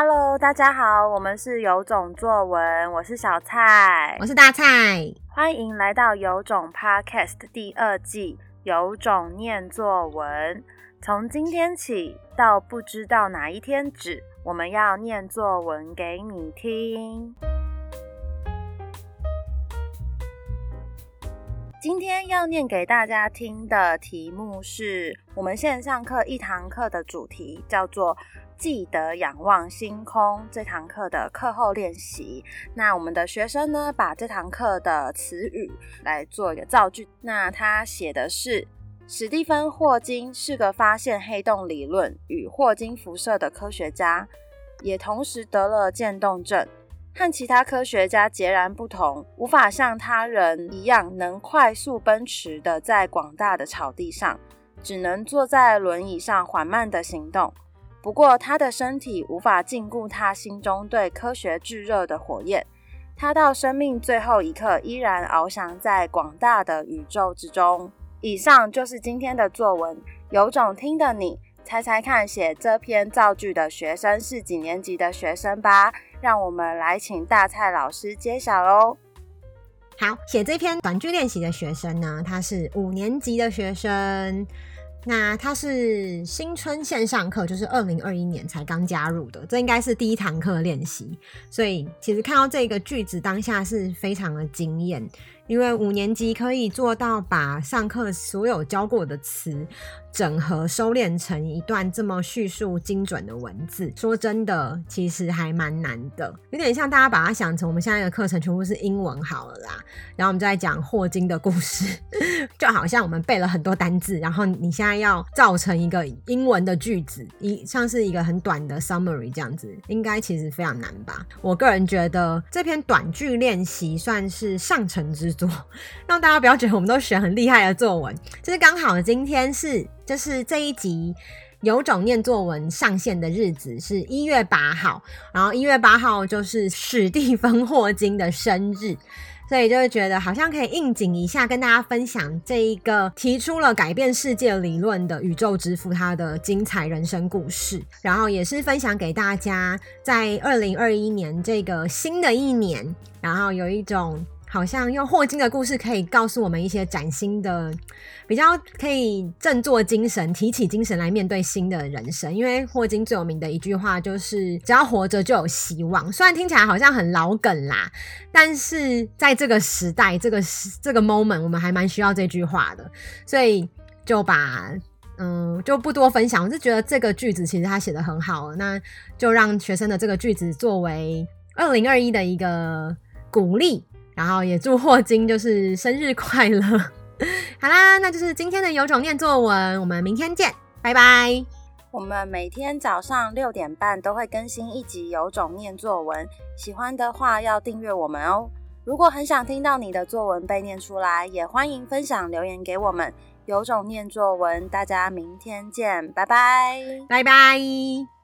Hello，大家好，我们是有种作文，我是小蔡，我是大蔡，欢迎来到有种 Podcast 第二季，有种念作文。从今天起到不知道哪一天止，我们要念作文给你听。今天要念给大家听的题目是我们线上课一堂课的主题，叫做记得仰望星空这堂课的课后练习，那我们的学生呢，把这堂课的词语来做一个造句。那他写的是：史蒂芬·霍金是个发现黑洞理论与霍金辐射的科学家，也同时得了渐冻症，和其他科学家截然不同，无法像他人一样能快速奔驰的在广大的草地上，只能坐在轮椅上缓慢的行动。不过，他的身体无法禁锢他心中对科学炙热的火焰。他到生命最后一刻，依然翱翔在广大的宇宙之中。以上就是今天的作文。有种听的你，猜猜看，写这篇造句的学生是几年级的学生吧？让我们来请大蔡老师揭晓喽。好，写这篇短句练习的学生呢，他是五年级的学生。那他是新春线上课，就是二零二一年才刚加入的，这应该是第一堂课练习，所以其实看到这个句子当下是非常的惊艳。因为五年级可以做到把上课所有教过的词整合收敛成一段这么叙述精准的文字，说真的，其实还蛮难的。有点像大家把它想成我们现在的课程全部是英文好了啦，然后我们就在讲霍金的故事，就好像我们背了很多单字，然后你现在要造成一个英文的句子，一像是一个很短的 summary 这样子，应该其实非常难吧？我个人觉得这篇短句练习算是上乘之作。让大家不要觉得我们都选很厉害的作文，就是刚好今天是就是这一集有种念作文上线的日子是一月八号，然后一月八号就是史蒂芬霍金的生日，所以就会觉得好像可以应景一下，跟大家分享这一个提出了改变世界理论的宇宙之父他的精彩人生故事，然后也是分享给大家在二零二一年这个新的一年，然后有一种。好像用霍金的故事可以告诉我们一些崭新的、比较可以振作精神、提起精神来面对新的人生。因为霍金最有名的一句话就是“只要活着就有希望”。虽然听起来好像很老梗啦，但是在这个时代、这个时、这个 moment，我们还蛮需要这句话的。所以就把嗯，就不多分享。我是觉得这个句子其实他写的很好，那就让学生的这个句子作为二零二一的一个鼓励。然后也祝霍金就是生日快乐。好啦，那就是今天的有种念作文，我们明天见，拜拜。我们每天早上六点半都会更新一集有种念作文，喜欢的话要订阅我们哦。如果很想听到你的作文被念出来，也欢迎分享留言给我们。有种念作文，大家明天见，拜拜，拜拜。